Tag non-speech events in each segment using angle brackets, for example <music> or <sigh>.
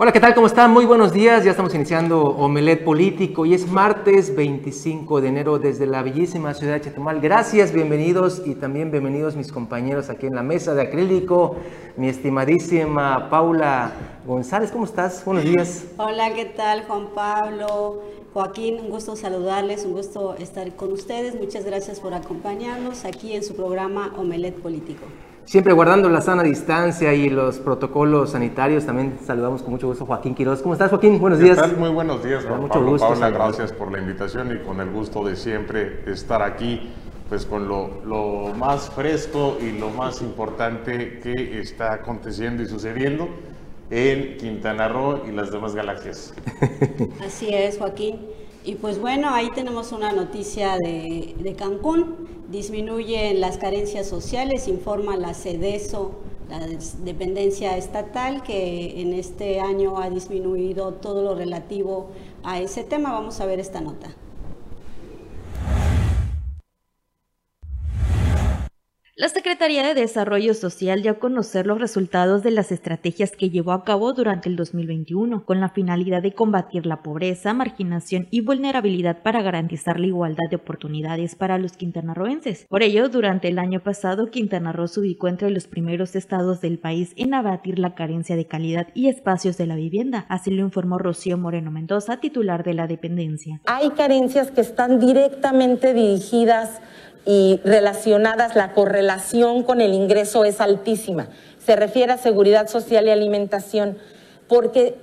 Hola, ¿qué tal? ¿Cómo están? Muy buenos días. Ya estamos iniciando Omelet Político y es martes 25 de enero desde la bellísima ciudad de Chetumal. Gracias, bienvenidos y también bienvenidos mis compañeros aquí en la mesa de acrílico. Mi estimadísima Paula González, ¿cómo estás? Buenos días. Hola, ¿qué tal Juan Pablo? Joaquín, un gusto saludarles, un gusto estar con ustedes. Muchas gracias por acompañarnos aquí en su programa Omelet Político. Siempre guardando la sana distancia y los protocolos sanitarios, también saludamos con mucho gusto a Joaquín Quiroz. ¿Cómo estás, Joaquín? Buenos días. Muy buenos días, Juan mucho Pablo. Gusto, Paula, gracias por la invitación y con el gusto de siempre estar aquí, pues con lo, lo más fresco y lo más importante que está aconteciendo y sucediendo en Quintana Roo y las demás galaxias. Así es, Joaquín. Y pues bueno, ahí tenemos una noticia de, de Cancún. Disminuyen las carencias sociales, informa la CEDESO, la dependencia estatal, que en este año ha disminuido todo lo relativo a ese tema. Vamos a ver esta nota. La Secretaría de Desarrollo Social dio a conocer los resultados de las estrategias que llevó a cabo durante el 2021, con la finalidad de combatir la pobreza, marginación y vulnerabilidad para garantizar la igualdad de oportunidades para los quintanarroenses. Por ello, durante el año pasado, Quintana Roo se ubicó entre los primeros estados del país en abatir la carencia de calidad y espacios de la vivienda. Así lo informó Rocío Moreno Mendoza, titular de la dependencia. Hay carencias que están directamente dirigidas y relacionadas, la correlación con el ingreso es altísima. Se refiere a seguridad social y alimentación, porque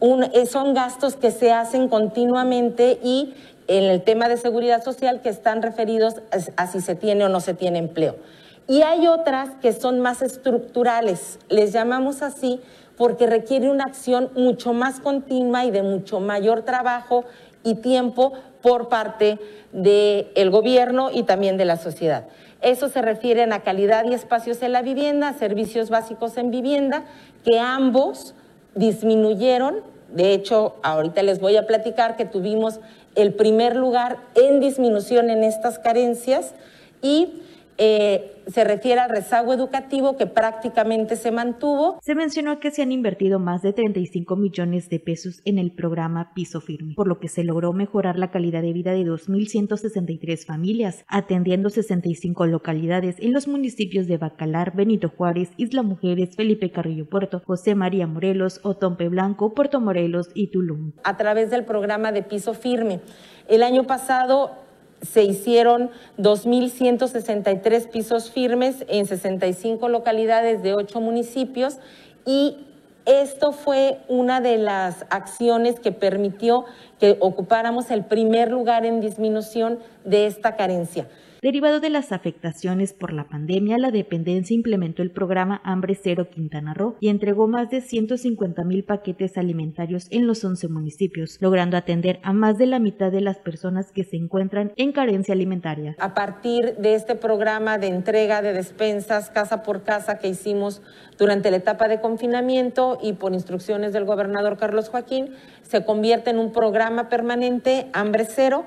son gastos que se hacen continuamente y en el tema de seguridad social que están referidos a si se tiene o no se tiene empleo. Y hay otras que son más estructurales, les llamamos así porque requiere una acción mucho más continua y de mucho mayor trabajo y tiempo por parte del gobierno y también de la sociedad. Eso se refiere a calidad y espacios en la vivienda, servicios básicos en vivienda, que ambos disminuyeron. De hecho, ahorita les voy a platicar que tuvimos el primer lugar en disminución en estas carencias y eh, se refiere al rezago educativo que prácticamente se mantuvo. Se mencionó que se han invertido más de 35 millones de pesos en el programa Piso Firme, por lo que se logró mejorar la calidad de vida de 2.163 familias, atendiendo 65 localidades en los municipios de Bacalar, Benito Juárez, Isla Mujeres, Felipe Carrillo Puerto, José María Morelos, Otompe Blanco, Puerto Morelos y Tulum. A través del programa de Piso Firme. El año pasado se hicieron 2.163 pisos firmes en 65 localidades de 8 municipios y esto fue una de las acciones que permitió que ocupáramos el primer lugar en disminución de esta carencia. Derivado de las afectaciones por la pandemia, la dependencia implementó el programa Hambre Cero Quintana Roo y entregó más de 150 mil paquetes alimentarios en los 11 municipios, logrando atender a más de la mitad de las personas que se encuentran en carencia alimentaria. A partir de este programa de entrega de despensas casa por casa que hicimos durante la etapa de confinamiento y por instrucciones del gobernador Carlos Joaquín, se convierte en un programa permanente Hambre Cero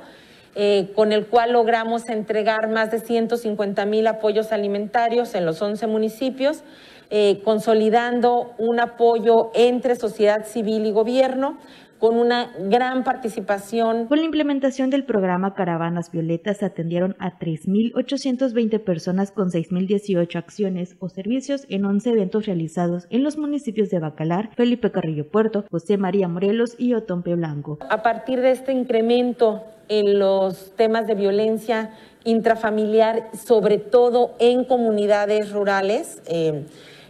eh, con el cual logramos entregar más de 150 mil apoyos alimentarios en los 11 municipios, eh, consolidando un apoyo entre sociedad civil y gobierno con una gran participación. Con la implementación del programa Caravanas Violetas se atendieron a 3.820 personas con 6.018 acciones o servicios en 11 eventos realizados en los municipios de Bacalar, Felipe Carrillo Puerto, José María Morelos y Otompe Blanco. A partir de este incremento en los temas de violencia intrafamiliar, sobre todo en comunidades rurales, eh,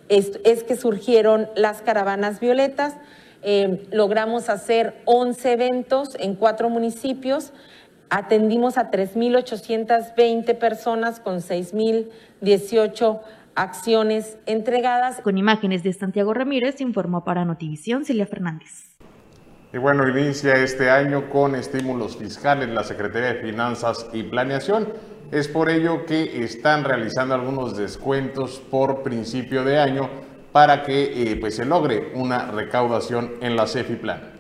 es que surgieron las caravanas violetas. Eh, logramos hacer 11 eventos en cuatro municipios. Atendimos a 3.820 personas con 6.018 acciones entregadas. Con imágenes de Santiago Ramírez, informó para Notivisión Celia Fernández. Y bueno, inicia este año con estímulos fiscales la Secretaría de Finanzas y Planeación. Es por ello que están realizando algunos descuentos por principio de año para que eh, pues se logre una recaudación en la Plan.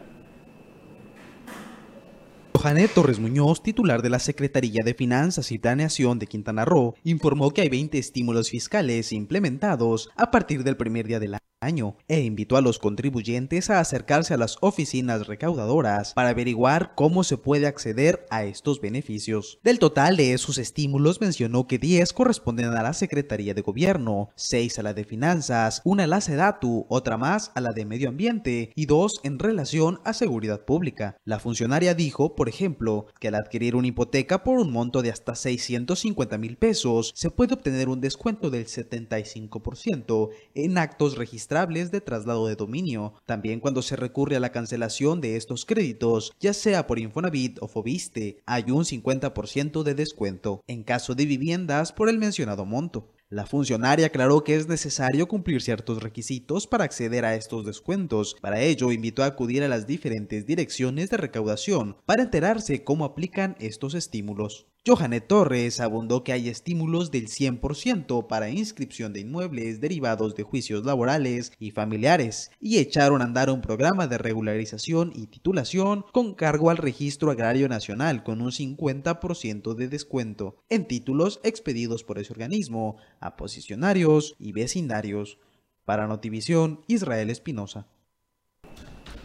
Johanet Torres Muñoz, titular de la Secretaría de Finanzas y Planeación de Quintana Roo, informó que hay 20 estímulos fiscales implementados a partir del primer día del año. Año e invitó a los contribuyentes a acercarse a las oficinas recaudadoras para averiguar cómo se puede acceder a estos beneficios. Del total de esos estímulos mencionó que 10 corresponden a la Secretaría de Gobierno, 6 a la de Finanzas, una a la SEDATU, otra más a la de Medio Ambiente y dos en relación a seguridad pública. La funcionaria dijo, por ejemplo, que al adquirir una hipoteca por un monto de hasta 650 mil pesos se puede obtener un descuento del 75% en actos registrados de traslado de dominio. También cuando se recurre a la cancelación de estos créditos, ya sea por Infonavit o Fobiste, hay un 50% de descuento, en caso de viviendas por el mencionado monto. La funcionaria aclaró que es necesario cumplir ciertos requisitos para acceder a estos descuentos. Para ello, invitó a acudir a las diferentes direcciones de recaudación para enterarse cómo aplican estos estímulos. Johanet Torres abundó que hay estímulos del 100% para inscripción de inmuebles derivados de juicios laborales y familiares y echaron a andar un programa de regularización y titulación con cargo al Registro Agrario Nacional con un 50% de descuento en títulos expedidos por ese organismo a posicionarios y vecindarios. Para Notivisión, Israel Espinosa.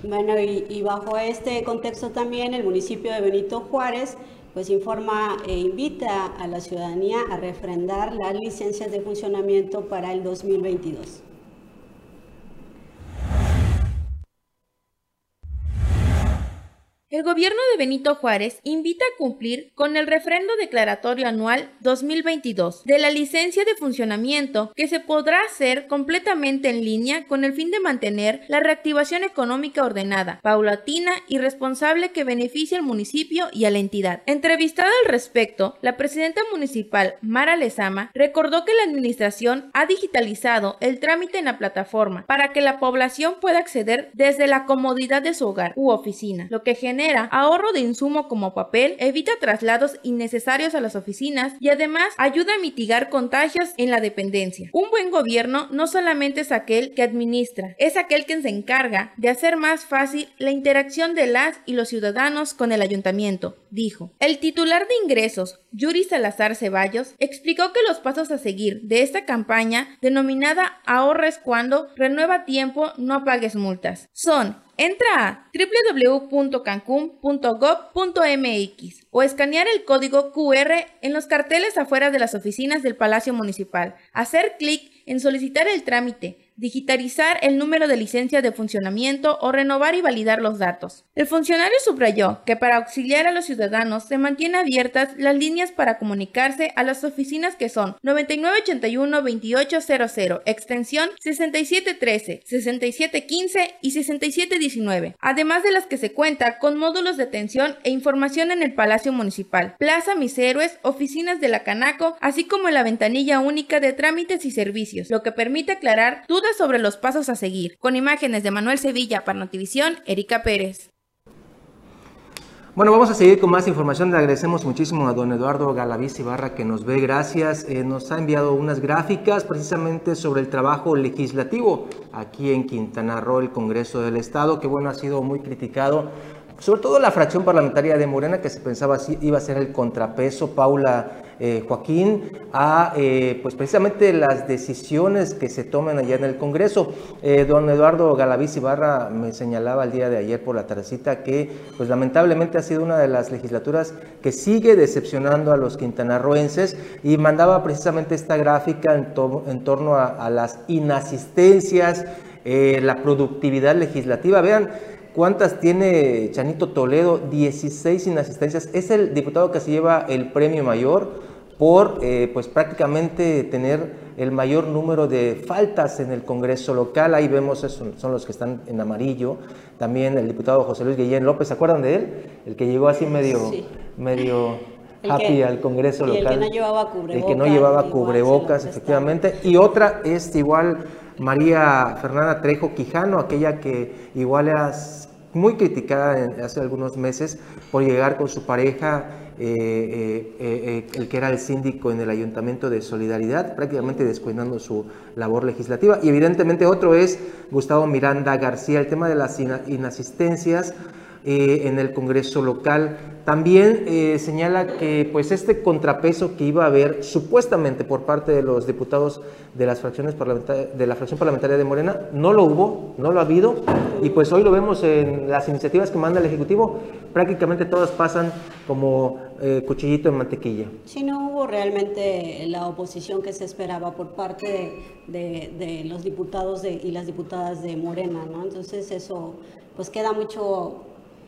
Bueno, y, y bajo este contexto también el municipio de Benito Juárez pues informa e invita a la ciudadanía a refrendar las licencias de funcionamiento para el 2022. El gobierno de Benito Juárez invita a cumplir con el refrendo declaratorio anual 2022 de la licencia de funcionamiento que se podrá hacer completamente en línea con el fin de mantener la reactivación económica ordenada, paulatina y responsable que beneficie al municipio y a la entidad. Entrevistada al respecto, la presidenta municipal Mara Lezama recordó que la administración ha digitalizado el trámite en la plataforma para que la población pueda acceder desde la comodidad de su hogar u oficina, lo que genera ahorro de insumo como papel, evita traslados innecesarios a las oficinas y además ayuda a mitigar contagios en la dependencia. Un buen gobierno no solamente es aquel que administra, es aquel que se encarga de hacer más fácil la interacción de las y los ciudadanos con el ayuntamiento, dijo. El titular de ingresos, Yuri Salazar Ceballos, explicó que los pasos a seguir de esta campaña denominada Ahorres cuando renueva tiempo, no pagues multas. Son Entra a www.cancun.gov.mx o escanear el código QR en los carteles afuera de las oficinas del Palacio Municipal. Hacer clic en solicitar el trámite digitalizar el número de licencia de funcionamiento o renovar y validar los datos. El funcionario subrayó que para auxiliar a los ciudadanos se mantiene abiertas las líneas para comunicarse a las oficinas que son 9981-2800, extensión 6713, 6715 y 6719, además de las que se cuenta con módulos de atención e información en el Palacio Municipal, Plaza Mis Héroes, oficinas de la Canaco, así como la ventanilla única de trámites y servicios, lo que permite aclarar dudas sobre los pasos a seguir. Con imágenes de Manuel Sevilla para Notivisión, Erika Pérez. Bueno, vamos a seguir con más información. Le agradecemos muchísimo a don Eduardo Galaviz Ibarra que nos ve. Gracias. Eh, nos ha enviado unas gráficas precisamente sobre el trabajo legislativo aquí en Quintana Roo, el Congreso del Estado, que bueno, ha sido muy criticado sobre todo la fracción parlamentaria de Morena, que se pensaba así iba a ser el contrapeso, Paula eh, Joaquín, a eh, pues precisamente las decisiones que se toman allá en el Congreso. Eh, don Eduardo Galaviz Ibarra me señalaba el día de ayer por la tardecita que pues lamentablemente ha sido una de las legislaturas que sigue decepcionando a los quintanarroenses y mandaba precisamente esta gráfica en, torno a, a, las inasistencias, la productividad legislativa. Vean, ¿Cuántas tiene Chanito Toledo? 16 inasistencias. Es el diputado que se lleva el premio mayor por eh, pues prácticamente tener el mayor número de faltas en el Congreso local. Ahí vemos, eso, son los que están en amarillo. También el diputado José Luis Guillén López, ¿se acuerdan de él? El que llegó así medio, medio <clears throat> happy al Congreso local. El que no llevaba cubrebocas. El que no llevaba cubrebocas, efectivamente. Y otra es igual María Fernanda Trejo Quijano, aquella que igual es muy criticada hace algunos meses por llegar con su pareja, eh, eh, eh, el que era el síndico en el Ayuntamiento de Solidaridad, prácticamente descuidando su labor legislativa. Y evidentemente otro es Gustavo Miranda García, el tema de las inasistencias eh, en el Congreso local. También eh, señala que pues este contrapeso que iba a haber supuestamente por parte de los diputados de las fracciones de la fracción parlamentaria de Morena no lo hubo, no lo ha habido y pues hoy lo vemos en las iniciativas que manda el ejecutivo, prácticamente todas pasan como eh, cuchillito en mantequilla. Sí, no hubo realmente la oposición que se esperaba por parte de, los diputados y las diputadas de Morena, ¿no? Entonces eso pues queda mucho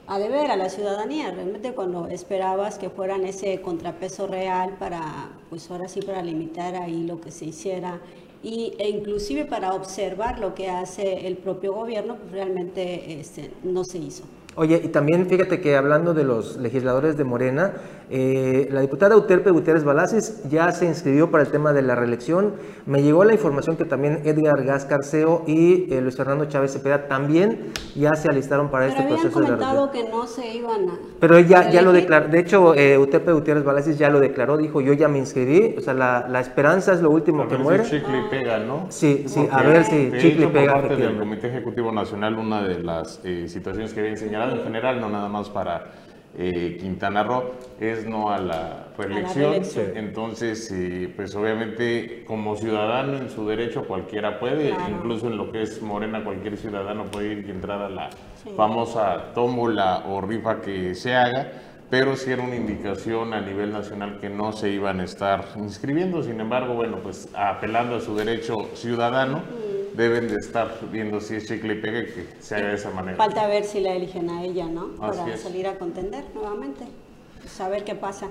a deber a la ciudadanía, realmente cuando esperabas que fueran ese contrapeso real para, pues ahora sí, para limitar ahí lo que se hiciera y, e inclusive para observar lo que hace el propio gobierno, pues realmente este, no se hizo. Oye, y también fíjate que hablando de los legisladores de Morena, eh, la diputada Uterpe Gutiérrez Balaces ya se inscribió para el tema de la reelección. Me llegó la información que también Edgar Gascarceo y eh, Luis Fernando Chávez Cepeda también ya se alistaron para este proceso de la que no se iban a. Pero ella ya lo declaró. De hecho, eh, Uterpe Gutiérrez Balaces ya lo declaró. Dijo: Yo ya me inscribí. O sea, la, esperanza es lo último que muere. chicle y pega, ¿no? Sí, sí, a ver si chicle y pega. Por parte del Comité Ejecutivo Nacional, una de las eh, situaciones que había en general, no nada más para eh, Quintana Roo, es no a la reelección. Entonces, eh, pues obviamente como ciudadano en su derecho cualquiera puede, incluso en lo que es Morena, cualquier ciudadano puede ir y entrar a la famosa tómbola o rifa que se haga pero sí era una indicación a nivel nacional que no se iban a estar inscribiendo. Sin embargo, bueno, pues apelando a su derecho ciudadano, deben de estar viendo si es chicle y pegue que se haga de esa manera. Falta ver si la eligen a ella, ¿no? Para salir a contender nuevamente, saber qué pasa.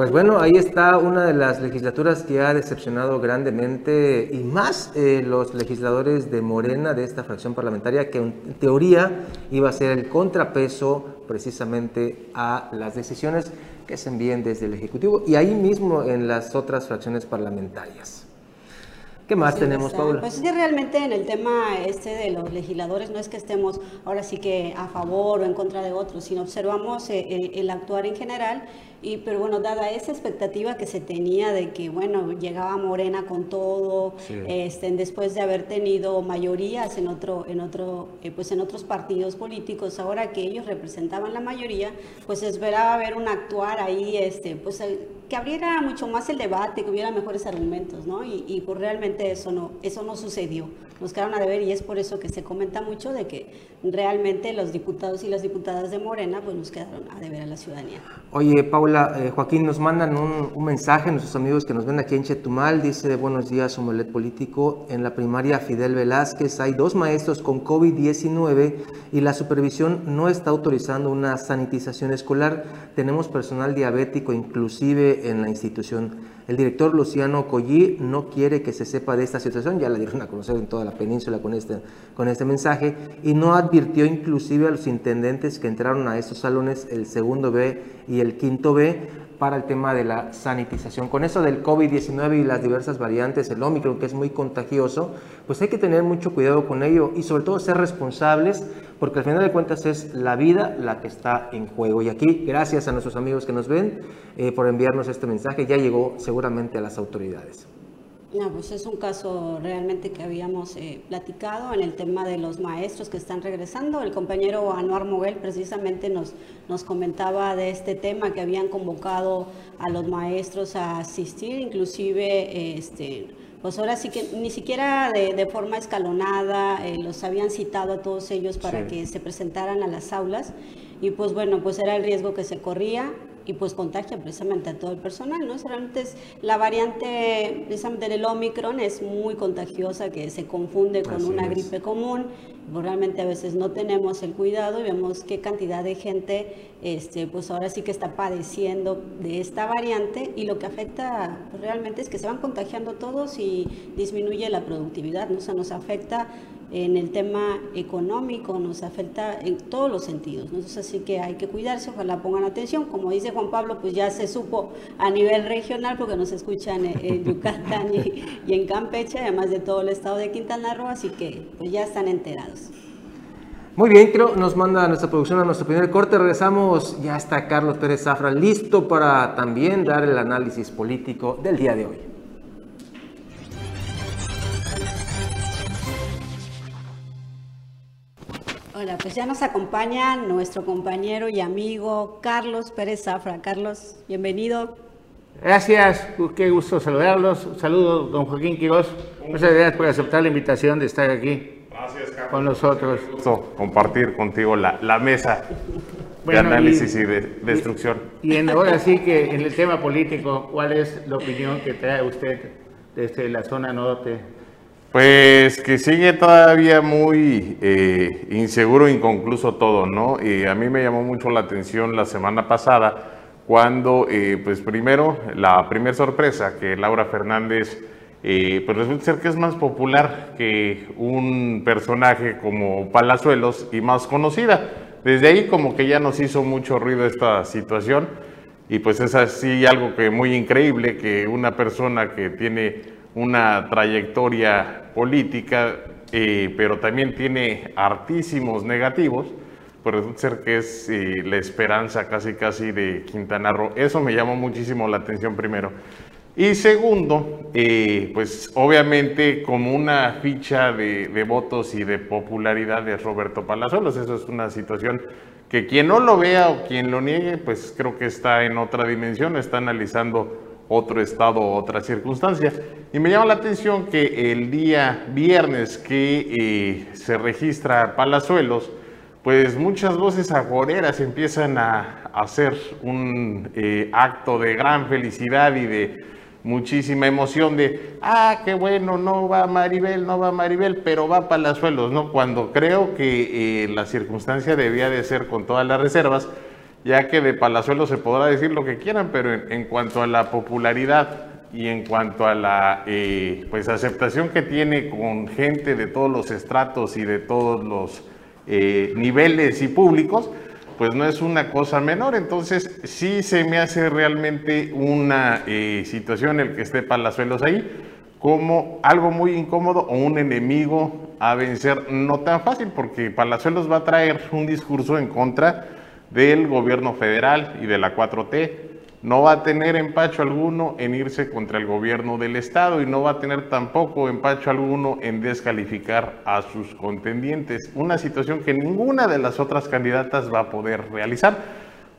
Pues bueno, ahí está una de las legislaturas que ha decepcionado grandemente y más eh, los legisladores de Morena de esta fracción parlamentaria que en teoría iba a ser el contrapeso precisamente a las decisiones que se envíen desde el Ejecutivo y ahí mismo en las otras fracciones parlamentarias. ¿Qué más tenemos, Paula? Pues es que realmente en el tema este de los legisladores no es que estemos ahora sí que a favor o en contra de otros, sino observamos eh, el actuar en general y, pero bueno, dada esa expectativa que se tenía de que, bueno, llegaba Morena con todo, este, después de haber tenido mayorías en otro, en otro, eh, pues en otros partidos políticos, ahora que ellos representaban la mayoría, pues esperaba ver un actuar ahí, este, pues que abriera mucho más el debate, que hubiera mejores argumentos, ¿no? Y, y pues realmente eso no, eso no sucedió. Nos quedaron a deber y es por eso que se comenta mucho de que realmente los diputados y las diputadas de Morena pues nos quedaron a deber a la ciudadanía. Oye, Paula, eh, Joaquín, nos mandan un, un, mensaje, nuestros amigos que nos ven aquí en Chetumal, dice, buenos días, Omelet Político, en la primaria Fidel Velázquez hay dos maestros con COVID-19 y la supervisión no está autorizando una sanitización escolar, tenemos personal diabético inclusive en la institución. El director Luciano Collí no quiere que se sepa de esta situación, ya la dieron a conocer en toda la península con este, con este mensaje, y no advirtió inclusive a los intendentes que entraron a estos salones, el segundo B y el quinto B, para el tema de la sanitización. Con eso del COVID-19 y las diversas variantes, el Omicron, que es muy contagioso, pues hay que tener mucho cuidado con ello y sobre todo ser responsables, porque al final de cuentas es la vida la que está en juego. Y aquí, gracias a nuestros amigos que nos ven eh, por enviarnos este mensaje, ya llegó seguramente a las autoridades. No, pues es un caso realmente que habíamos eh, platicado en el tema de los maestros que están regresando. El compañero Anuar Moguel precisamente nos, nos comentaba de este tema que habían convocado a los maestros a asistir, inclusive este, pues ahora sí que ni siquiera de, forma escalonada eh, los habían citado a todos ellos para que se presentaran a las aulas. Y pues bueno, pues era el riesgo que se corría y pues contagia precisamente a todo el personal, ¿no? Realmente es, la variante precisamente del Omicron es muy contagiosa, que se confunde con una gripe común, pues, realmente a veces no tenemos el cuidado y vemos qué cantidad de gente, este, pues ahora sí que está padeciendo de esta variante y lo que afecta pues, realmente es que se van contagiando todos y disminuye la productividad, ¿no? O sea, nos afecta en el tema económico, nos afecta en todos los sentidos. Entonces, así que hay que cuidarse, ojalá pongan atención. Como dice Juan Pablo, pues ya se supo a nivel regional, porque nos escuchan en, Yucatán y, en Campeche, además de todo el estado de Quintana Roo, así que pues ya están enterados. Muy bien, creo nos manda nuestra producción a nuestro primer corte. Regresamos, ya está Carlos Pérez Zafra listo para también dar el análisis político del día de hoy. Hola, pues ya nos acompaña nuestro compañero y amigo Carlos Pérez Zafra. Carlos, bienvenido. Gracias, qué gusto saludarlos. saludo, don Joaquín Quiroz. Muchas gracias por aceptar la invitación de estar aquí con nosotros. Un gusto compartir contigo la, la mesa de análisis y, de destrucción. Y, en, ahora sí que en el tema político, ¿cuál es la opinión que trae usted desde la zona norte? Pues que sigue todavía muy eh, inseguro, inconcluso todo, ¿no? Y a mí me llamó mucho la atención la semana pasada cuando, eh, pues primero, la primera sorpresa que Laura Fernández, eh, pues resulta ser que es más popular que un personaje como Palazuelos y más conocida. Desde ahí como que ya nos hizo mucho ruido esta situación y pues es así algo que muy increíble que una persona que tiene una trayectoria política, eh, pero también tiene artísimos negativos, pues resulta ser que es eh, la esperanza casi casi de Quintana Roo. Eso me llamó muchísimo la atención primero. Y segundo, eh, pues obviamente como una ficha de, votos y de popularidad de Roberto Palazuelos, eso es una situación que quien no lo vea o quien lo niegue, pues creo que está en otra dimensión, está analizando otro estado, otra circunstancia. Y me llama la atención que el día viernes que eh, se registra Palazuelos, pues muchas voces agoreras empiezan a hacer un eh, acto de gran felicidad y de muchísima emoción de, ah, qué bueno, no va Maribel, no va Maribel, pero va Palazuelos, ¿no? Cuando creo que eh, la circunstancia debía de ser con todas las reservas, ya que de Palazuelos se podrá decir lo que quieran, pero en, cuanto a la popularidad y en cuanto a la eh, pues aceptación que tiene con gente de todos los estratos y de todos los eh, niveles y públicos, pues no es una cosa menor. Entonces sí se me hace realmente una eh, situación el que esté Palazuelos ahí como algo muy incómodo o un enemigo a vencer no tan fácil, porque Palazuelos va a traer un discurso en contra del gobierno federal y de la 4T no va a tener empacho alguno en irse contra el gobierno del Estado y no va a tener tampoco empacho alguno en descalificar a sus contendientes. Una situación que ninguna de las otras candidatas va a poder realizar,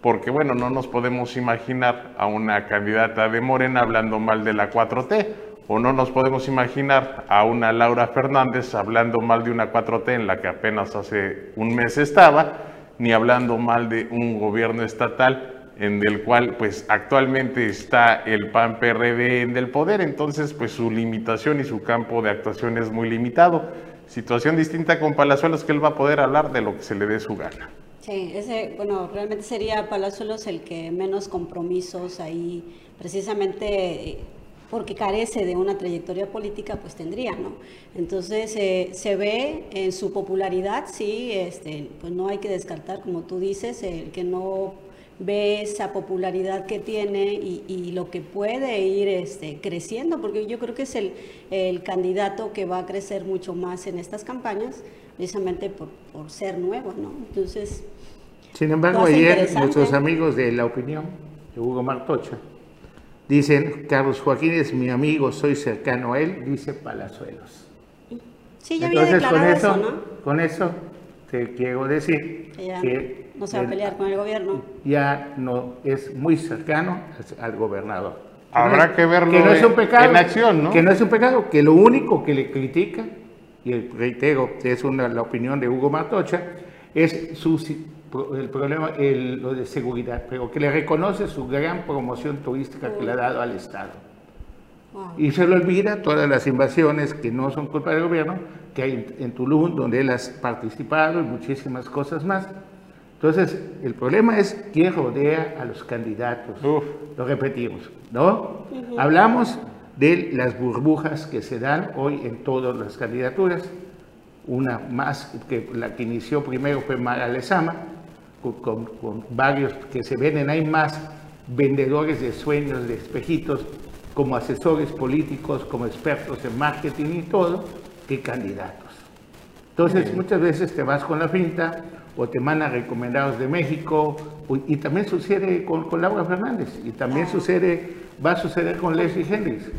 porque bueno, no nos podemos imaginar a una candidata de Morena hablando mal de la 4T, o no nos podemos imaginar a una Laura Fernández hablando mal de una 4T en la que apenas hace un mes estaba, ni hablando mal de un gobierno estatal en el cual pues actualmente está el PAN PRD en el poder, entonces pues su limitación y su campo de actuación es muy limitado. Situación distinta con Palazuelos que él va a poder hablar de lo que se le dé su gana. Sí, ese, bueno, realmente sería Palazuelos el que menos compromisos ahí, precisamente porque carece de una trayectoria política, pues tendría, ¿no? Entonces eh, se ve en su popularidad, sí, este, pues no hay que descartar, como tú dices, el que no ve esa popularidad que tiene y, lo que puede ir este, creciendo, porque yo creo que es el, el, candidato que va a crecer mucho más en estas campañas, precisamente por, por ser nuevo, ¿no? Entonces... Sin embargo, ayer nuestros amigos de La Opinión, de Hugo Martocha, dicen, Carlos Joaquín es mi amigo, soy cercano a él, dice Palazuelos. Sí, ya Entonces, con eso, ¿no? con eso te quiero decir que no se va a pelear con el gobierno. Ya no es muy cercano al gobernador. Habrá que verlo que no es un pecado, en acción, ¿no? Que no es un pecado, que lo único que le critica, y reitero, es una, la opinión de Hugo Martocha, es su, el problema, lo de seguridad, pero que le reconoce su gran promoción turística que le ha dado al Estado. Y se le olvida todas las invasiones que no son culpa del gobierno, que hay en Tulum, donde él ha participado y muchísimas cosas más. Entonces, el problema es quién rodea a los candidatos. Lo repetimos, ¿no? Hablamos de las burbujas que se dan hoy en todas las candidaturas. Una más que la que inició primero fue Mara Lezama, con, con, varios que se venden. Hay más vendedores de sueños, de espejitos, como asesores políticos, como expertos en marketing y todo, que candidatos. Entonces, muchas veces te vas con la finta o te mandan recomendados de México, y también sucede con, con Laura Fernández, y también sucede, va a suceder con Leslie Hendrix,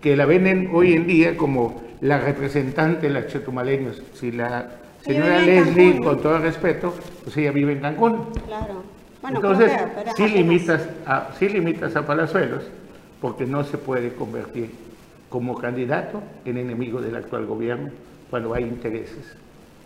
que la venden hoy en día como la representante de los chetumaleños. Si la Señora Leslie, con todo el respeto, pues ella vive en Cancún. Claro. Bueno, Entonces, creo que- pero sí limitas, a, sí limitas a Palazuelos, porque no se puede convertir como candidato en enemigo del actual gobierno cuando hay intereses.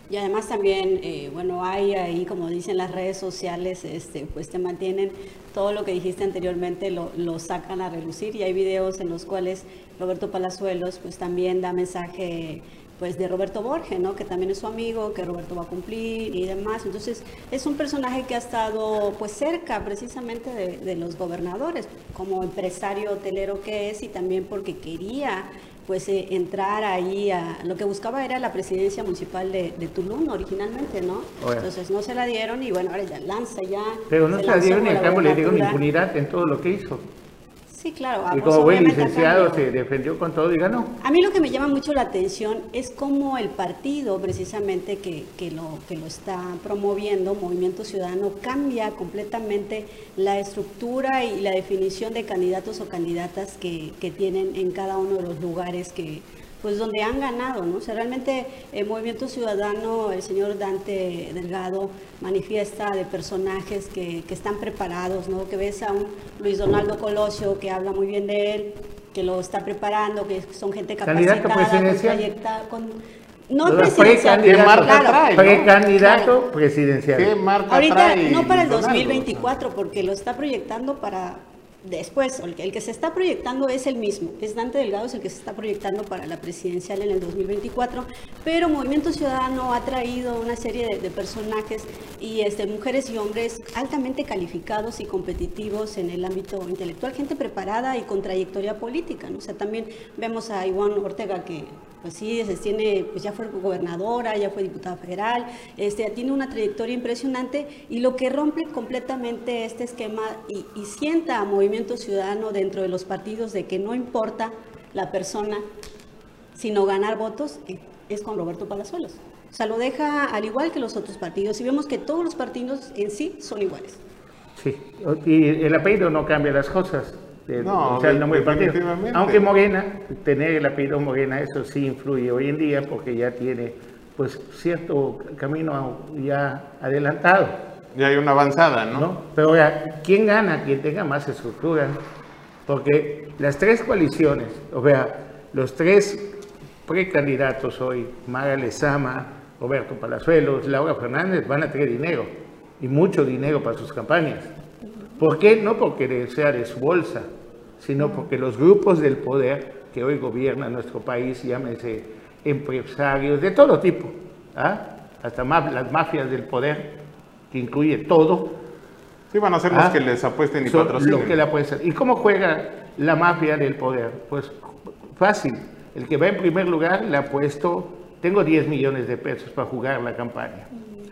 Y además también, eh, bueno, hay ahí, como dicen las redes sociales, este, pues te mantienen todo lo que dijiste anteriormente, lo, lo sacan a relucir y hay videos en los cuales Roberto Palazuelos pues también da mensaje pues de Roberto Borges, ¿no? Que también es su amigo, que Roberto va a cumplir y demás. Entonces, es un personaje que ha estado pues cerca precisamente de, de los gobernadores, como empresario hotelero que es y también porque quería pues eh, entrar ahí a lo que buscaba era la presidencia municipal de, de Tulum originalmente, ¿no? Bueno. Entonces no se la dieron y bueno, ahora ya lanza ya. Pero no se la dieron y la cabo le dieron impunidad en todo lo que hizo. Sí, claro. ah, Y pues, como buen licenciado se defendió con todo y ganó. A mí lo que me llama mucho la atención es cómo el partido precisamente que, que lo, que lo está promoviendo, Movimiento Ciudadano, cambia completamente la estructura y la definición de candidatos o candidatas que, que tienen en cada uno de los lugares que pues donde han ganado, ¿no? O sea, realmente el Movimiento Ciudadano, el señor Dante Delgado manifiesta de personajes que, que están preparados, ¿no? Que ves a un Luis Donaldo Colosio que habla muy bien de él, que lo está preparando, que son gente capacitada, con presidencial. trayecta- con no presidencial, ¿Qué marca claro. trae? Precandidato presidencial. ¿Qué marca Ahorita trae no para el Donaldo? 2024, porque lo está proyectando para después. El que, se está proyectando es el mismo. Es Dante Delgado, es el que se está proyectando para la presidencial en el 2024. Pero Movimiento Ciudadano ha traído una serie de, personajes y este, mujeres y hombres altamente calificados y competitivos en el ámbito intelectual, gente preparada y con trayectoria política. O sea, también vemos a Iván Ortega que pues sí, se tiene, pues ya fue gobernadora, ya fue diputada federal, este, tiene una trayectoria impresionante y lo que rompe completamente este esquema y, y sienta a Movimiento Ciudadano dentro de los partidos de que no importa la persona, sino ganar votos, eh, es con Roberto Palazuelos. O sea, lo deja al igual que los otros partidos y vemos que todos los partidos en sí son iguales. Sí, y el apellido no cambia las cosas. Eh, No, o sea, el nombre del partido. Aunque Morena, tener el apellido Morena, eso sí influye hoy en día porque ya tiene pues cierto camino ya adelantado, Ya hay una avanzada, ¿no? ¿no? Pero ahora, ¿quién gana? Quien tenga más estructura. Porque las tres coaliciones, o sea, los tres precandidatos hoy, Mara Lezama, Roberto Palazuelos, Laura Fernández, van a tener dinero, y mucho dinero para sus campañas. ¿Por qué? No porque sea de su bolsa, sino porque los grupos del poder que hoy gobiernan nuestro país, llámese empresarios de todo tipo, ¿ah? hasta ma- las mafias del poder, que incluye todo, Sí, van a ser los Ah, que les apuesten y patrocinen. Lo que la puede ser. ¿Y cómo juega la mafia del poder? Pues fácil. El que va en primer lugar le ha puesto, tengo 10 millones de pesos para jugar la campaña.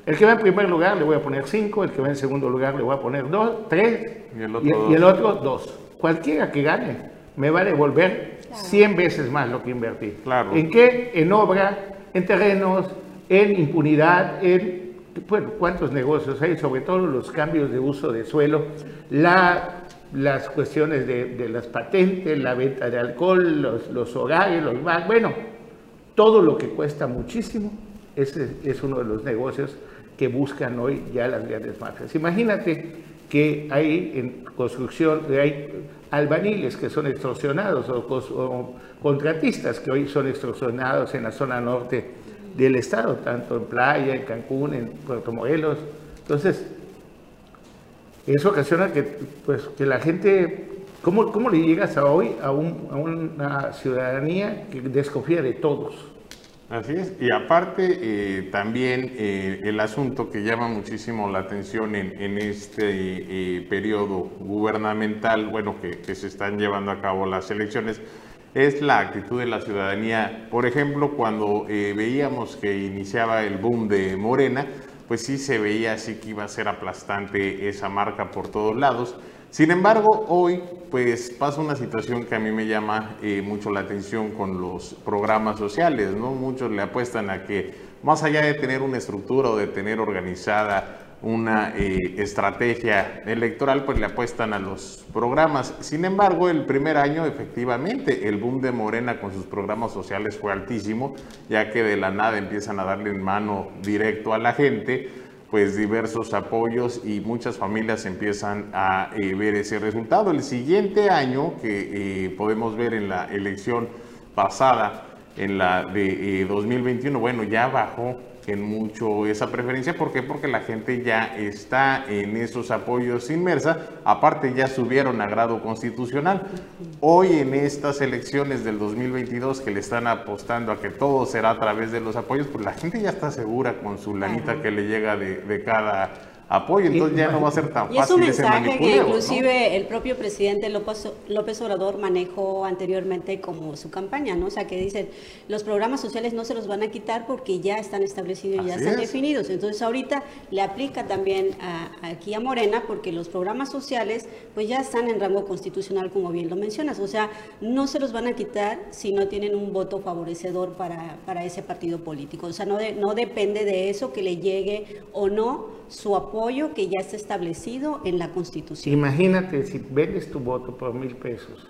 El que va en primer lugar le voy a poner 5, el que va en segundo lugar le voy a poner 2, 3 Y el otro y, dos. y el otro 2. Cualquiera que gane me va a devolver 100 veces más lo que invertí. Claro. ¿En qué? En obra, en terrenos, en impunidad, en bueno, cuántos negocios hay, sobre todo los cambios de uso de suelo, la, las cuestiones de, de las patentes, la venta de alcohol, los, los hogares, los bancos, bueno, todo lo que cuesta muchísimo, ese es uno de los negocios que buscan hoy ya las grandes mafias. Imagínate que hay en construcción, hay albañiles que son extorsionados o, contratistas que hoy son extorsionados en la zona norte del estado, tanto en Playa, en Cancún, en Puerto Morelos. Entonces, eso ocasiona que, pues, que la gente, ¿cómo, cómo le llegas a hoy a una ciudadanía que desconfía de todos? Así es, y aparte eh, también eh, el asunto que llama muchísimo la atención en, este eh, periodo gubernamental, bueno, que, que se están llevando a cabo las elecciones, es la actitud de la ciudadanía. Por ejemplo, cuando veíamos que iniciaba el boom de Morena, pues sí se veía así que iba a ser aplastante esa marca por todos lados. Sin embargo, hoy pues pasa una situación que a mí me llama eh, mucho la atención con los programas sociales, ¿no? Muchos le apuestan a que más allá de tener una estructura o de tener organizada una eh, estrategia electoral, pues le apuestan a los programas. Sin embargo, el primer año, efectivamente, el boom de Morena con sus programas sociales fue altísimo, ya que de la nada empiezan a darle en mano directo a la gente, pues diversos apoyos y muchas familias empiezan a eh, ver ese resultado. El siguiente año, que eh, podemos ver en la elección pasada, en la de 2021, bueno, ya bajó en mucho esa preferencia. ¿Por qué? Porque la gente ya está en esos apoyos inmersa. Aparte ya subieron a grado constitucional. Hoy en estas elecciones del 2022 que le están apostando a que todo será a través de los apoyos, pues la gente ya está segura con su lanita que le llega de, de cada apoyo, entonces ya no va a ser tan fácil. Y es un mensaje que inclusive el propio presidente López, López Obrador manejó anteriormente como su campaña, ¿no? O sea, que dicen, los programas sociales no se los van a quitar porque ya están establecidos y ya están definidos. Entonces ahorita le aplica también aquí a Morena porque los programas sociales pues ya están en rango constitucional, como bien lo mencionas. O sea, no se los van a quitar si no tienen un voto favorecedor para, para ese partido político. O sea, no, no depende de eso que le llegue o no su apoyo que ya está establecido en la Constitución. Imagínate si vendes tu voto por mil pesos,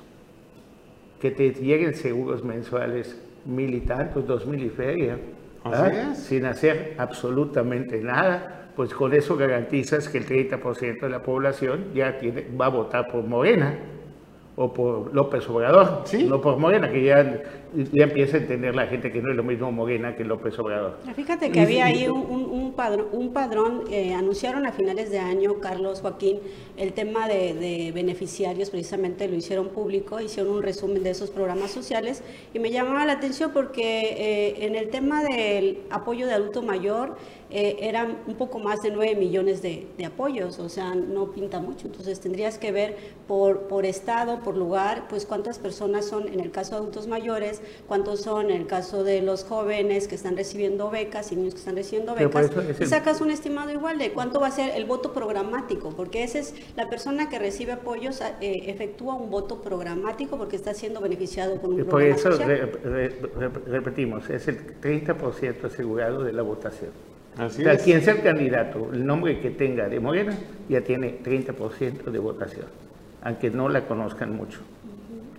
que te lleguen seguros mensuales mil y tantos, dos mil y feria, sin hacer absolutamente nada, pues con eso garantizas que el 30% de la población ya tiene, va a votar por Morena o por López Obrador, no por Morena, que ya, ya empieza a entender la gente que no es lo mismo Morena que López Obrador. Fíjate que había ahí un, un, padrón, un padrón eh, anunciaron a finales de año, Carlos Joaquín, el tema de, beneficiarios, precisamente lo hicieron público, hicieron un resumen de esos programas sociales y me llamaba la atención porque eh, en el tema del apoyo de adulto mayor, eh, eran un poco más de 9 millones de, apoyos, o sea, no pinta mucho. Entonces tendrías que ver por, por estado, por lugar, pues cuántas personas son en el caso de adultos mayores, cuántos son en el caso de los jóvenes que están recibiendo becas y niños que están recibiendo becas. Y sacas un estimado igual de cuánto va a ser el voto programático, porque esa es la persona que recibe apoyos, eh, efectúa un voto programático porque está siendo beneficiado con un Por eso repetimos, es el 30% asegurado de la votación. Así quien sea el candidato, el nombre que tenga de Morena, ya tiene 30% de votación, aunque no la conozcan mucho,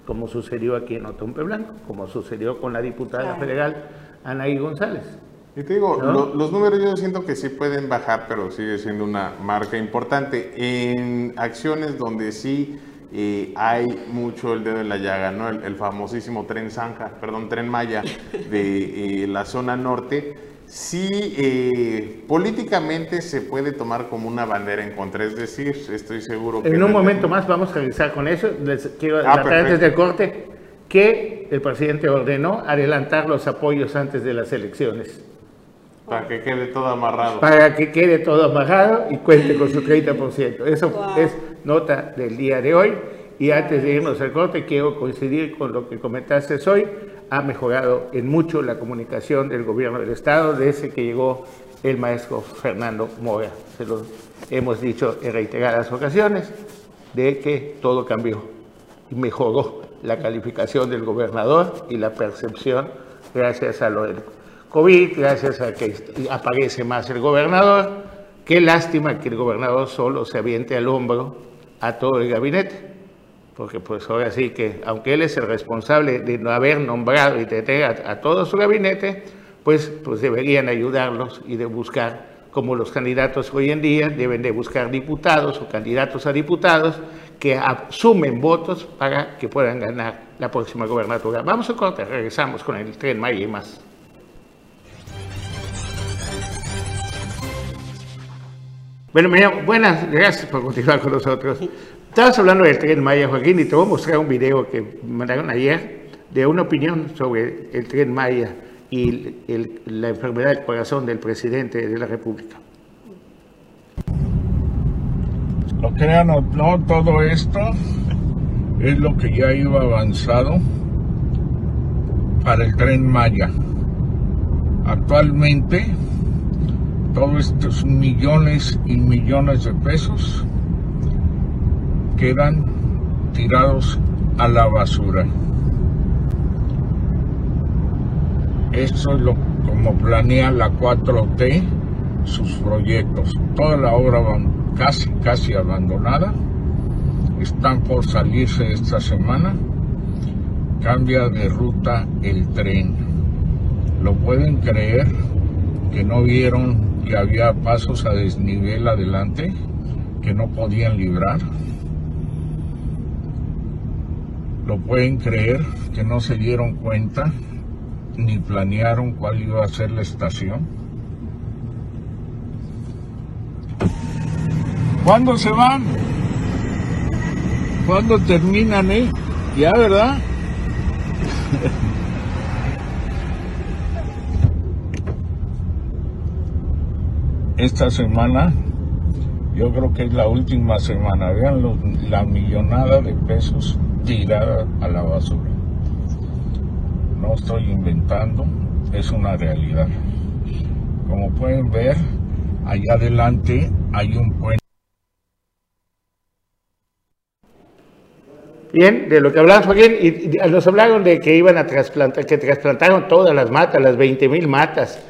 como sucedió aquí en Otompe Blanco, como sucedió con la diputada federal Anaí González. Y te digo, los números yo siento que sí pueden bajar, pero sigue siendo una marca importante. En acciones donde sí eh, hay mucho el dedo en la llaga, ¿no? El, famosísimo tren Zanja, perdón, tren Maya de eh, la zona norte sí eh, políticamente se puede tomar como una bandera en contra, es decir, estoy seguro que... En un momento más vamos a revisar con eso, les quiero ah, antes del corte, que el presidente ordenó adelantar los apoyos antes de las elecciones. Para que quede todo amarrado. Para que quede todo amarrado y cuente con su <laughs> 30%. Eso es nota del día de hoy. Y antes de irnos al corte, quiero coincidir con lo que comentaste hoy ha mejorado en mucho la comunicación del gobierno del Estado desde que llegó el maestro Fernando Mora. Se lo hemos dicho en reiteradas ocasiones de que todo cambió y mejoró la calificación del gobernador y la percepción gracias a lo del COVID, gracias a que aparece más el gobernador. Qué lástima que el gobernador solo se aviente al hombro a todo el gabinete porque pues ahora sí que, aunque él es el responsable de no haber nombrado y tener a, todo su gabinete, pues, pues deberían ayudarlos y de buscar, como los candidatos hoy en día, deben de buscar diputados o candidatos a diputados que asumen votos para que puedan ganar la próxima gobernatura. Vamos a corte, regresamos con el tren Maya y más. Bueno, buenas, gracias por continuar con nosotros. Estabas hablando del tren Maya, Joaquín, y te voy a mostrar un video que mandaron ayer de una opinión sobre el tren Maya y la enfermedad del corazón del presidente de la República. Lo crean o no, todo esto es lo que ya iba avanzado para el tren Maya. Actualmente, todos estos millones y millones de pesos quedan tirados a la basura. Esto es lo como planea la 4T sus proyectos. Toda la obra va casi, casi abandonada. Están por salirse esta semana. Cambia de ruta el tren. ¿Lo pueden creer que no vieron que había pasos a desnivel adelante que no podían librar? ¿Lo pueden creer que no se dieron cuenta ni planearon cuál iba a ser la estación? ¿Cuándo se van? ¿Cuándo terminan, eh? Ya, ¿verdad? <laughs> Esta semana, yo creo que es la última semana. Vean lo- la millonada de pesos tirada a la basura. No estoy inventando, es una realidad. Como pueden ver, allá adelante hay un puente. Bien, de lo que hablamos, Joaquín, y nos hablaron de que iban a trasplantar, que trasplantaron todas las matas, las 20 mil matas.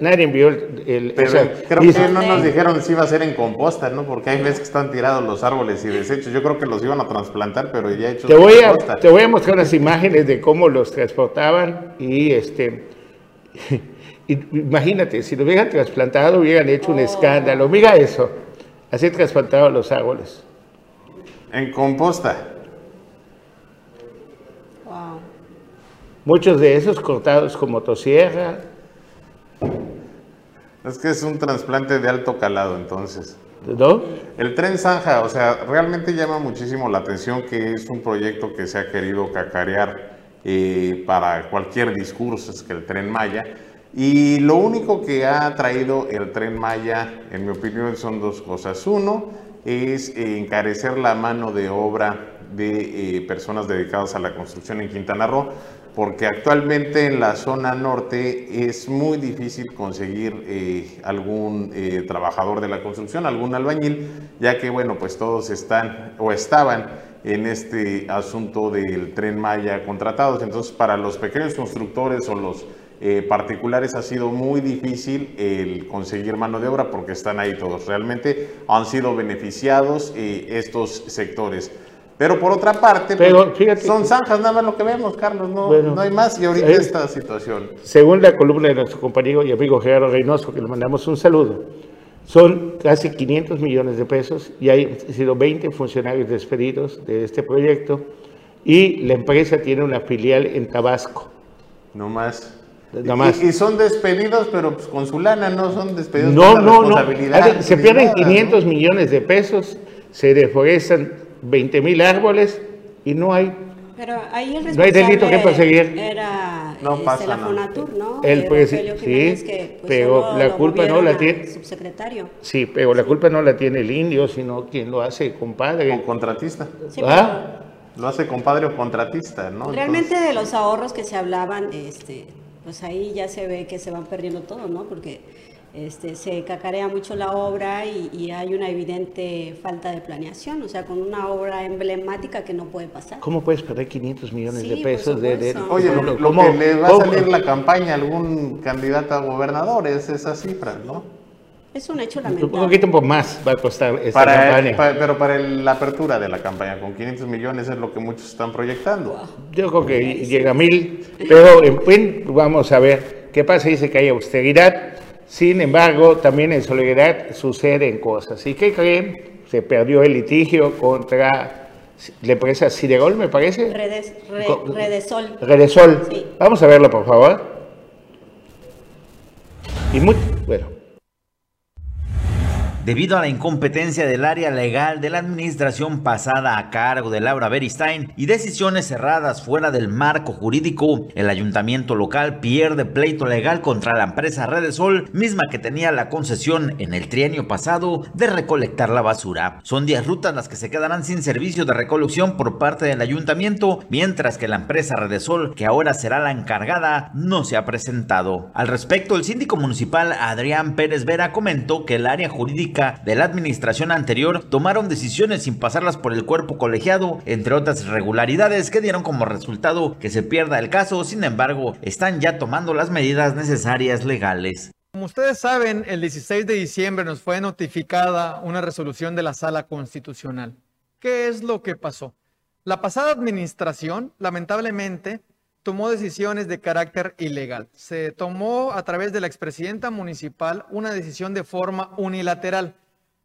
Nadie envió el... el- Pero o sea, creo dice- que no nos dijeron si iba a ser en composta, ¿no? Porque hay veces que están tirados los árboles y desechos. Yo creo que los iban a trasplantar, pero ya hechos Te voy, a, te voy a mostrar unas imágenes de cómo los transportaban y este <laughs> imagínate, si lo hubieran trasplantado hubieran hecho un escándalo. Mira eso, así trasplantados los árboles. En composta. Wow. Muchos de esos cortados con motosierra. Es que es un trasplante de alto calado, entonces. ¿No? El tren Zanja, o sea, realmente llama muchísimo la atención que es un proyecto que se ha querido cacarear eh, para cualquier discurso, es que el tren Maya. Y lo único que ha traído el tren Maya, en mi opinión, son dos cosas. Uno es eh, encarecer la mano de obra de eh, personas dedicadas a la construcción en Quintana Roo, porque actualmente en la zona norte es muy difícil conseguir eh, algún eh, trabajador de la construcción, algún albañil, ya que bueno, pues todos están o estaban en este asunto del tren Maya contratados. Entonces, para los pequeños constructores o los eh, particulares ha sido muy difícil el conseguir mano de obra porque están ahí todos. Realmente han sido beneficiados estos sectores. Pero por otra parte, pues, fíjate- son zanjas nada más lo que vemos, Carlos, no, Bueno, no hay más. Y ahorita esta situación. Según la columna de nuestro compañero y amigo Gerardo Reynoso, que le mandamos un saludo, son casi 500 millones de pesos y hay sido 20 funcionarios despedidos de este proyecto y la empresa tiene una filial en Tabasco. No más. Y, y son despedidos, pero pues con su lana, no son despedidos No, con la no, no. Se pierden nada, ¿no? 500 millones de pesos, se deforestan 20 mil árboles y no hay. Pero ahí el No hay delito que responsable perseguir. Era No este, pasa la nada. Fonatur, ¿no? El Rogelio sí, que, pues, pero la culpa no la tiene- Subsecretario. Sí, pero la culpa no la tiene el indio, sino quien lo hace, compadre. O contratista. Sí, ¿Ah? Lo hace compadre o contratista, ¿no? realmente de los ahorros que se hablaban, este, pues ahí ya se ve que se van perdiendo todo, ¿no? Porque este, se cacarea mucho la obra y, y hay una evidente falta de planeación, o sea, con una obra emblemática que no puede pasar. ¿Cómo puedes perder 500 millones Sí, de pesos de. Oye, lo, ¿Cómo- lo cómo- que le va a salir la campaña a algún candidato a gobernador es esas cifras, ¿no? Es un hecho Un lamentable. poquito por más va a costar esta Para, campaña. pa- pero para el- la apertura de la campaña, con 500 millones es lo que muchos están proyectando. Yo creo que llega a mil, pero en fin, vamos a ver qué pasa. Dice que hay austeridad, sin embargo, también en solidaridad suceden cosas. ¿Y qué creen? Se perdió el litigio contra la empresa Ciderol, me parece. Redes, Re- Redesol. Redesol. Sí. Vamos a verlo, por favor. Y muy, bueno, Debido a la incompetencia del área legal de la administración pasada a cargo de Laura Beristain y decisiones cerradas fuera del marco jurídico, el ayuntamiento local pierde pleito legal contra la empresa Redesol, misma que tenía la concesión en el trienio pasado de recolectar la basura. Son 10 rutas las que se quedarán sin servicio de recolección por parte del ayuntamiento, mientras que la empresa Redesol, que ahora será la encargada, no se ha presentado. Al respecto, el síndico municipal Adrián Pérez Vera comentó que el área jurídica de la administración anterior tomaron decisiones sin pasarlas por el cuerpo colegiado, entre otras irregularidades que dieron como resultado que se pierda el caso, sin embargo, están ya tomando las medidas necesarias legales. Como ustedes saben, el 16 de diciembre nos fue notificada una resolución de la Sala Constitucional. ¿Qué es lo que pasó? La pasada administración, lamentablemente, tomó decisiones de carácter ilegal. Se tomó a través de la expresidenta municipal una decisión de forma unilateral.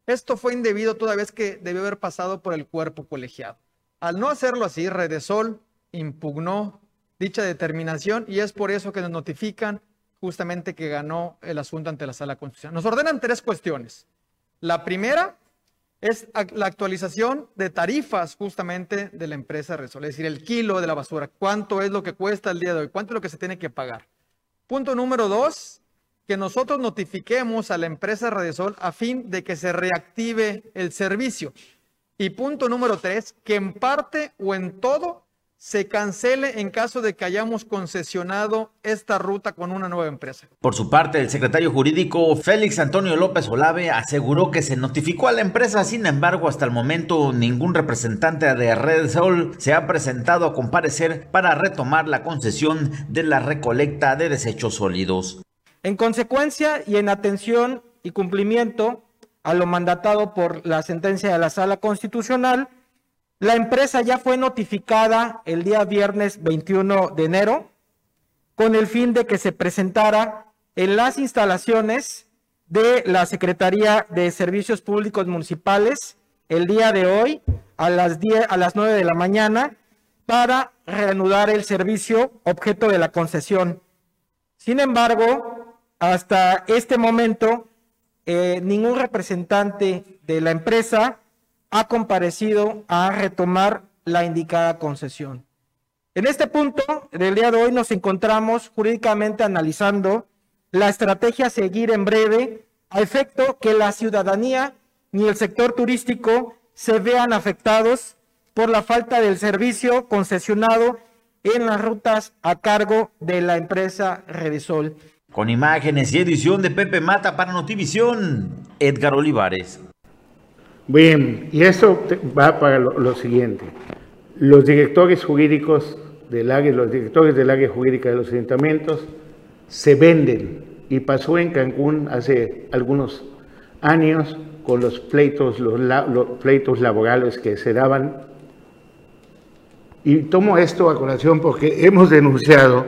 Esto fue indebido toda vez que debió haber pasado por el cuerpo colegiado. Al no hacerlo así, Redesol impugnó dicha determinación y es por eso que nos notifican justamente que ganó el asunto ante la Sala Constitucional. Nos ordenan tres cuestiones. La primera es la actualización de tarifas justamente de la empresa Resol, es decir, el kilo de la basura, cuánto es lo que cuesta el día de hoy, cuánto es lo que se tiene que pagar. Punto número dos, que nosotros notifiquemos a la empresa Redesol a fin de que se reactive el servicio. Y punto número tres, que en parte o en todo se cancele en caso de que hayamos concesionado esta ruta con una nueva empresa. Por su parte, el secretario jurídico Félix Antonio López Olave aseguró que se notificó a la empresa, sin embargo, hasta el momento ningún representante de Red Sol se ha presentado a comparecer para retomar la concesión de la recolecta de desechos sólidos. En consecuencia y en atención y cumplimiento a lo mandatado por la sentencia de la Sala Constitucional, la empresa ya fue notificada el día viernes 21 de enero con el fin de que se presentara en las instalaciones de la Secretaría de Servicios Públicos Municipales el día de hoy a las 10 a las 9 de la mañana para reanudar el servicio objeto de la concesión. Sin embargo, hasta este momento eh, ningún representante de la empresa ha comparecido a retomar la indicada concesión. En este punto del día de hoy nos encontramos jurídicamente analizando la estrategia a seguir en breve a efecto que la ciudadanía ni el sector turístico se vean afectados por la falta del servicio concesionado en las rutas a cargo de la empresa Redesol. Con imágenes y edición de Pepe Mata para Notivisión, Edgar Olivares. Bien, y eso va para lo, siguiente. Los directores jurídicos del área, los directores del área jurídica de los ayuntamientos se venden y pasó en Cancún hace algunos años con los pleitos, los, los pleitos laborales que se daban. Y tomo esto a colación porque hemos denunciado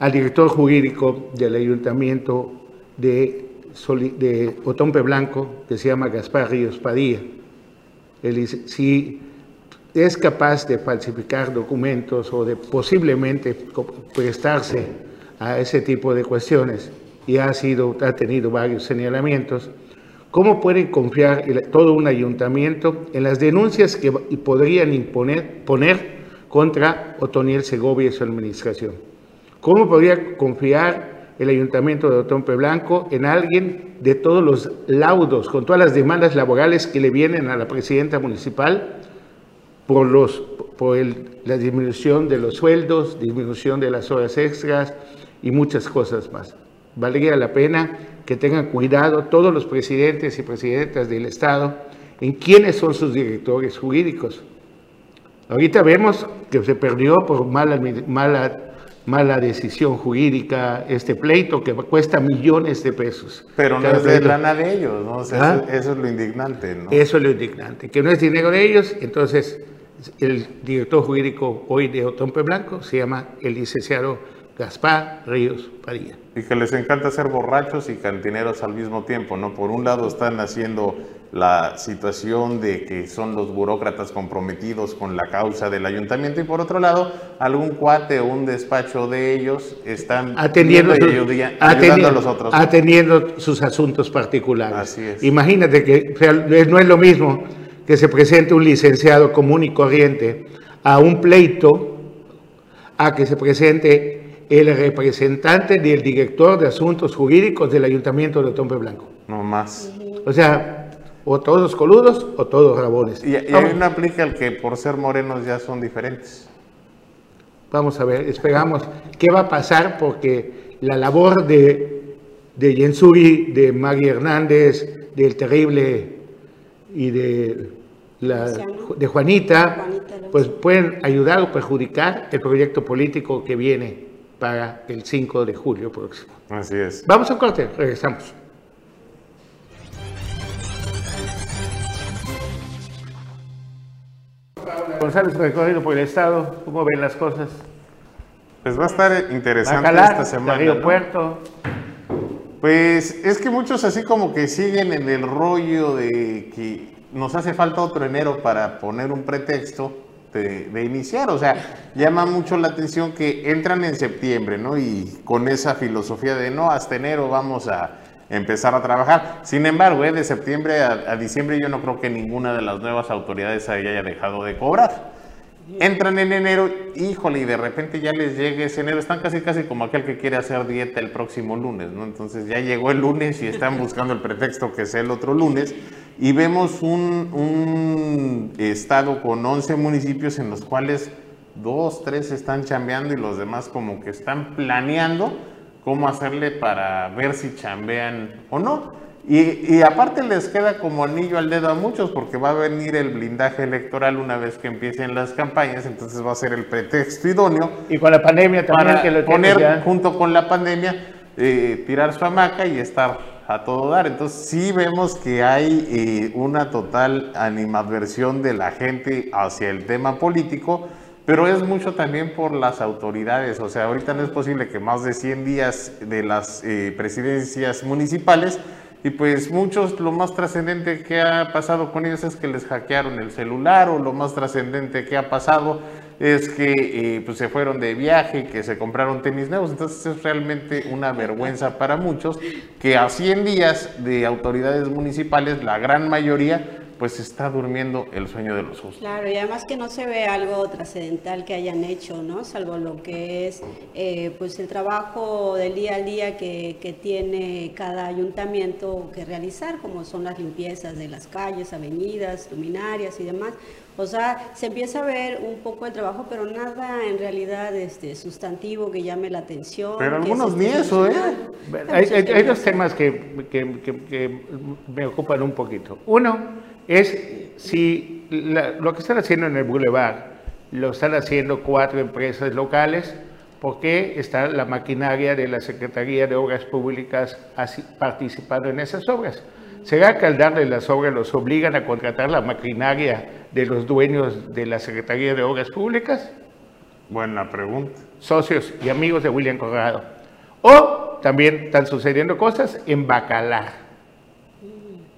al director jurídico del ayuntamiento de de Otompe Blanco, que se llama Gaspar Ríos Padilla. Él dice, si es capaz de falsificar documentos o de posiblemente prestarse a ese tipo de cuestiones y ha, sido, ha tenido varios señalamientos, ¿cómo puede confiar todo un ayuntamiento en las denuncias que podrían imponer, poner contra Otoniel Segovia y su administración? ¿Cómo podría confiar el ayuntamiento de Otompe Blanco en alguien de todos los laudos, con todas las demandas laborales que le vienen a la presidenta municipal por, los, por la disminución de los sueldos, disminución de las horas extras y muchas cosas más. Valdría la pena que tengan cuidado todos los presidentes y presidentas del Estado en quiénes son sus directores jurídicos. Ahorita vemos que se perdió por mala, mala mala decisión jurídica, este pleito que cuesta millones de pesos. Pero no es de lana de ellos, ¿no? ¿Ah? eso, es lo indignante, ¿no? Eso es lo indignante, que no es dinero de ellos, entonces el director jurídico hoy de Otompe Blanco se llama el licenciado Gaspar Ríos Padilla. Y que les encanta ser borrachos y cantineros al mismo tiempo, ¿no? Por un lado están haciendo la situación de que son los burócratas comprometidos con la causa del ayuntamiento y por otro lado algún cuate o un despacho de ellos están atendiendo, ayudando a los otros. Atendiendo sus asuntos particulares. Así es. Imagínate que no es lo mismo que se presente un licenciado común y corriente a un pleito a que se presente el representante del director de asuntos jurídicos del ayuntamiento de Otompe Blanco. No más. O sea, o todos coludos o todos rabones. Y, y ahí no aplica el que por ser morenos ya son diferentes. Vamos a ver, esperamos qué va a pasar porque la labor de, de Jensuri, de Maggie Hernández, del terrible y de, la, de Juanita, pues pueden ayudar o perjudicar el proyecto político que viene para el 5 de julio próximo. Así es. Vamos a un corte, regresamos. González, recorrido por el Estado, ¿cómo ven las cosas? Pues va a estar interesante Bacalar, esta semana. Río ¿no? Puerto. Pues es que muchos así como que siguen en el rollo de que nos hace falta otro enero para poner un pretexto de, de iniciar. O sea, llama mucho la atención que entran en septiembre, ¿no? Y con esa filosofía de no, hasta enero vamos a empezar a trabajar. Sin embargo, ¿eh? de septiembre a, diciembre yo no creo que ninguna de las nuevas autoridades haya dejado de cobrar. Entran en enero, híjole, y de repente ya les llega ese enero. Están casi, casi como aquel que quiere hacer dieta el próximo lunes, ¿no? Entonces ya llegó el lunes y están buscando el pretexto que sea el otro lunes. Y vemos un, un estado con 11 municipios en los cuales dos, tres están chambeando y los demás como que están planeando cómo hacerle para ver si chambean o no. Y, y, aparte les queda como anillo al dedo a muchos porque va a venir el blindaje electoral una vez que empiecen las campañas, entonces va a ser el pretexto idóneo. Y con la pandemia también para que lo poner ya. junto con la pandemia, eh, tirar su hamaca y estar a todo dar. Entonces sí vemos que hay eh, una total animadversión de la gente hacia el tema político. Pero es mucho también por las autoridades, o sea, ahorita no es posible que más de 100 días de las eh, presidencias municipales y pues muchos, lo más trascendente que ha pasado con ellos es que les hackearon el celular o lo más trascendente que ha pasado es que eh, pues se fueron de viaje, que se compraron tenis nuevos. Entonces es realmente una vergüenza para muchos que a 100 días de autoridades municipales, la gran mayoría, pues está durmiendo el sueño de los justos. Claro, y además que no se ve algo trascendental que hayan hecho, ¿no? Salvo lo que es eh, pues el trabajo del día al día que, que, tiene cada ayuntamiento que realizar, como son las limpiezas de las calles, avenidas, luminarias y demás. O sea, se empieza a ver un poco el trabajo, pero nada en realidad este, sustantivo que llame la atención. Pero algunos ni eso, ¿eh? Hay, hay, hay, dos temas que, que, que me ocupan un poquito. Uno es si la, lo que están haciendo en el Boulevard lo están haciendo cuatro empresas locales, ¿por qué está la maquinaria de la Secretaría de Obras Públicas así, participando en esas obras? ¿Será que al darle las obras los obligan a contratar la maquinaria de los dueños de la Secretaría de Obras Públicas? Buena pregunta. Socios y amigos de William Corrado. O también están sucediendo cosas en Bacalar.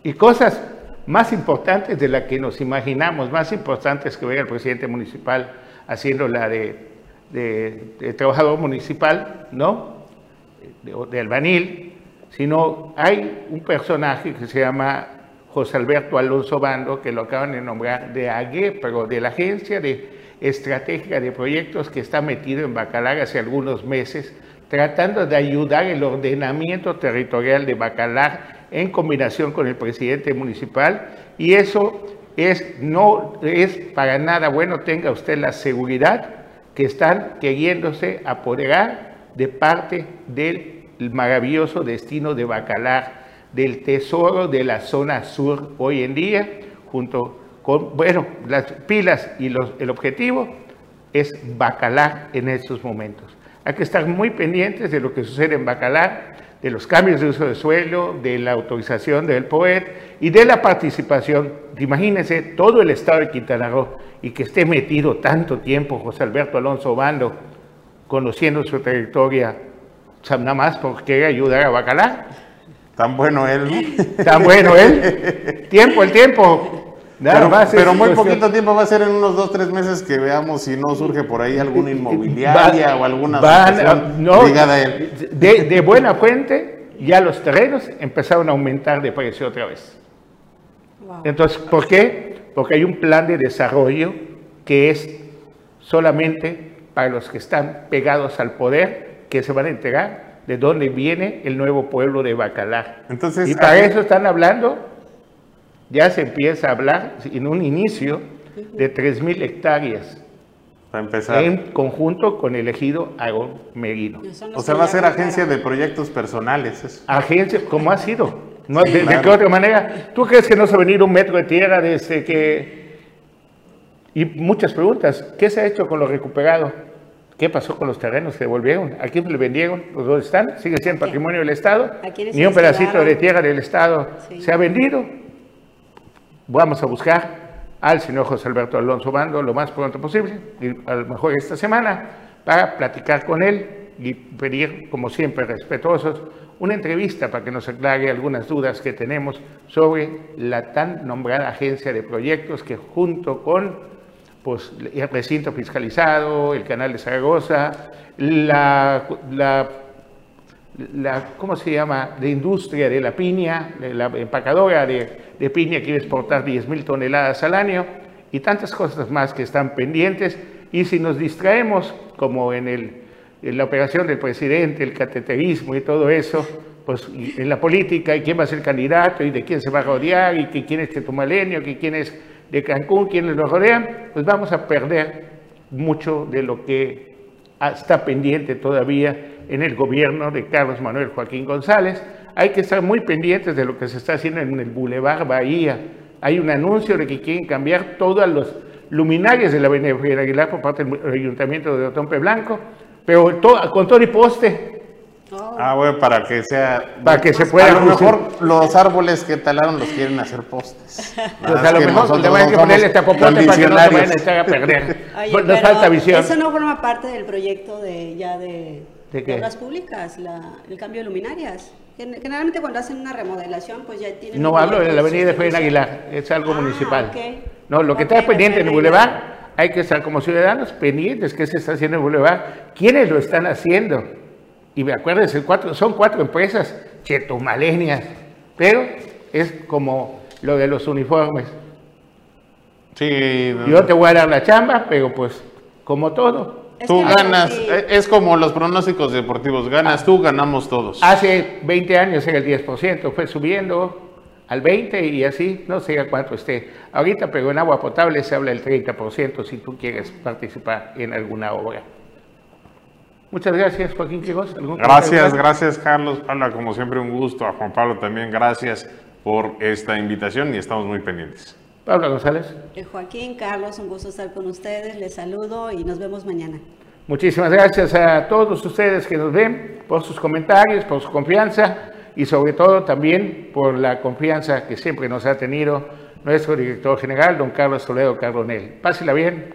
Y cosas más importantes de las que nos imaginamos, más importantes que ver al presidente municipal haciendo la de, trabajador municipal, ¿no? De, de, albanil, sino hay un personaje que se llama José Alberto Alonso Bando, que lo acaban de nombrar de AGE, pero de la Agencia de Estrategia de Proyectos que está metido en Bacalar hace algunos meses, tratando de ayudar el ordenamiento territorial de Bacalar en combinación con el presidente municipal y eso es, no es para nada bueno, tenga usted la seguridad que están queriéndose apoderar de parte del maravilloso destino de Bacalar, del tesoro de la zona sur hoy en día, junto con, bueno, las pilas y el objetivo es Bacalar en estos momentos. Hay que estar muy pendientes de lo que sucede en Bacalar, de los cambios de uso de suelo, de la autorización del POET y de la participación. Imagínense todo el estado de Quintana Roo y que esté metido tanto tiempo José Alberto Alonso Bando, conociendo su trayectoria, nada más porque ayudar a Bacalar. Tan bueno él, ¿no? Tan bueno él. <laughs> tiempo, el tiempo. Nada pero, pero muy cuestión. poquito tiempo va a ser en unos dos, tres meses que veamos si no surge por ahí alguna <laughs> inmobiliaria van, o alguna van, no, ligada a él. De, de, buena fuente, ya los terrenos empezaron a aumentar de precio otra vez. Wow. Entonces, ¿por qué? Porque hay un plan de desarrollo que es solamente para los que están pegados al poder, que se van a entregar de dónde viene el nuevo pueblo de Bacalar. Entonces, y para eso están hablando ya se empieza a hablar en un inicio de 3.000 hectáreas. Para empezar. En conjunto con el ejido Agón Merino. O sea, va a ser agencia de proyectos personales. Eso. Agencia, como ha sido. No, sí, de, claro. de, qué otra manera? ¿Tú crees que no se va a venir un metro de tierra desde que... Y muchas preguntas. ¿Qué se ha hecho con lo recuperado? ¿Qué pasó con los terrenos que devolvieron? ¿A quién le vendieron? ¿Los dos están? ¿Sigue siendo patrimonio del Estado? Ni un pedacito de tierra del Estado se ha vendido. Vamos a buscar al señor José Alberto Alonso Bando lo más pronto posible, y a lo mejor esta semana, para platicar con él y pedir, como siempre, respetuosos, una entrevista para que nos aclare algunas dudas que tenemos sobre la tan nombrada agencia de proyectos que junto con pues, el recinto fiscalizado, el canal de Zaragoza, la, la, ¿cómo se llama?, de industria de la piña, la empacadora de, de piña quiere exportar 10.000 toneladas al año y tantas cosas más que están pendientes. Y si nos distraemos, como en, el, en la operación del presidente, el cateterismo y todo eso, pues en la política, y quién va a ser candidato, y de quién se va a rodear, y que quién es Chetumalenio, que quién es de Cancún, quienes nos rodean, pues vamos a perder mucho de lo que está pendiente todavía en el gobierno de Carlos Manuel Joaquín González. Hay que estar muy pendientes de lo que se está haciendo en el Boulevard Bahía. Hay un anuncio de que quieren cambiar todos los luminarias de la Avenida Aguilar por parte del Ayuntamiento de Otompe Blanco, pero todo, con todo y poste, Ah, bueno, para que sea. Para que se pueda. A lo mejor los árboles que talaron los quieren hacer postes. Pues a lo mejor van a ponerle para que no se vayan a echar a perder. Oye, Nos falta visión. Eso no forma parte del proyecto de ya de, ¿De, obras públicas, la, el cambio de luminarias. Generalmente cuando hacen una remodelación, pues ya tienen. No hablo de la avenida de Fren Aguilar, es algo ah, municipal. Okay. No, lo que está pendiente en el Boulevard, hay que estar como ciudadanos pendientes qué se está haciendo en el Boulevard, quiénes lo están haciendo y acuérdense, cuatro, son cuatro empresas chetumalenias, pero es como lo de los uniformes. Sí. Yo te voy a dar la chamba, pero pues como todo. Tú ganas, eh, es como los pronósticos deportivos, ganas tú, ganamos todos. Hace 20 años era el 10%, fue subiendo al 20 y así, no sé a cuánto esté. Ahorita, pero en agua potable se habla del 30% si tú quieres participar en alguna obra. Muchas gracias, Joaquín Quijos. Gracias, gracias, Carlos. Paula, como siempre, un gusto. A Juan Pablo también, gracias por esta invitación y estamos muy pendientes. Paula González. Eh, Joaquín, Carlos, un gusto estar con ustedes. Les saludo y nos vemos mañana. Muchísimas gracias a todos ustedes que nos ven por sus comentarios, por su confianza y sobre todo también por la confianza que siempre nos ha tenido nuestro director general, don Carlos Toledo Carbonell. Pásela bien.